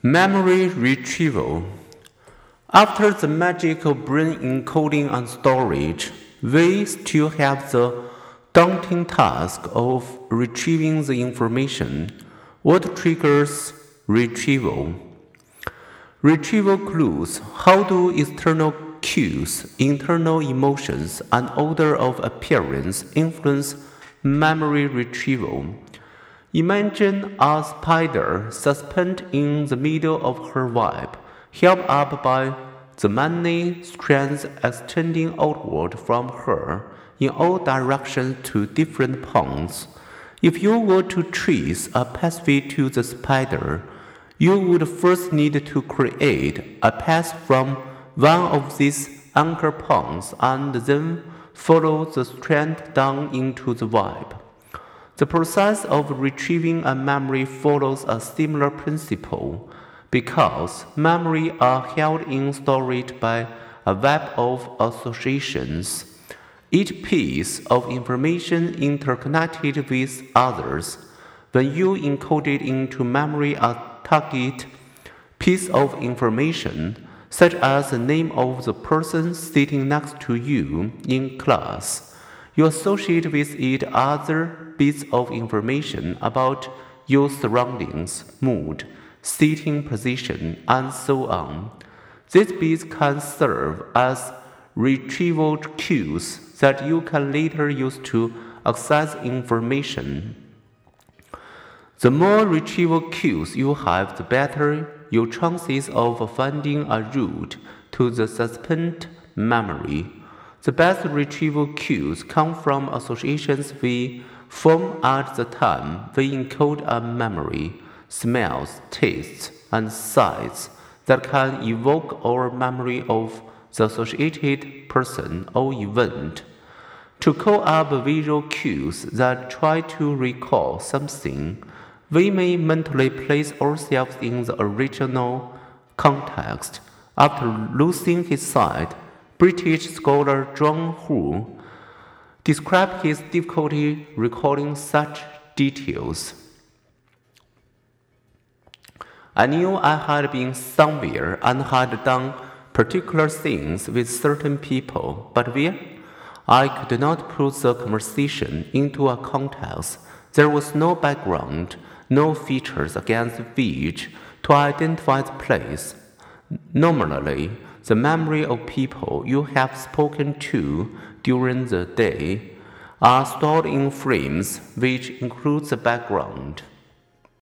Memory retrieval. After the magical brain encoding and storage, we still have the daunting task of retrieving the information. What triggers retrieval? Retrieval clues. How do external cues, internal emotions, and order of appearance influence memory retrieval? Imagine a spider suspended in the middle of her web, held up by the many strands extending outward from her in all directions to different points. If you were to trace a pathway to the spider, you would first need to create a path from one of these anchor points and then follow the strand down into the web. The process of retrieving a memory follows a similar principle because memory are held in storage by a web of associations. Each piece of information interconnected with others. When you encode it into memory a target piece of information, such as the name of the person sitting next to you in class, you associate with it other bits of information about your surroundings, mood, sitting position, and so on. These bits can serve as retrieval cues that you can later use to access information. The more retrieval cues you have, the better your chances of finding a route to the suspended memory. The best retrieval cues come from associations we form at the time we encode a memory, smells, tastes, and sights that can evoke our memory of the associated person or event. To call up visual cues that try to recall something, we may mentally place ourselves in the original context. After losing his sight, British scholar John Hull described his difficulty recalling such details. I knew I had been somewhere and had done particular things with certain people, but where? I could not put the conversation into a context. There was no background, no features against which to identify the place. Normally, the memory of people you have spoken to during the day are stored in frames which include the background.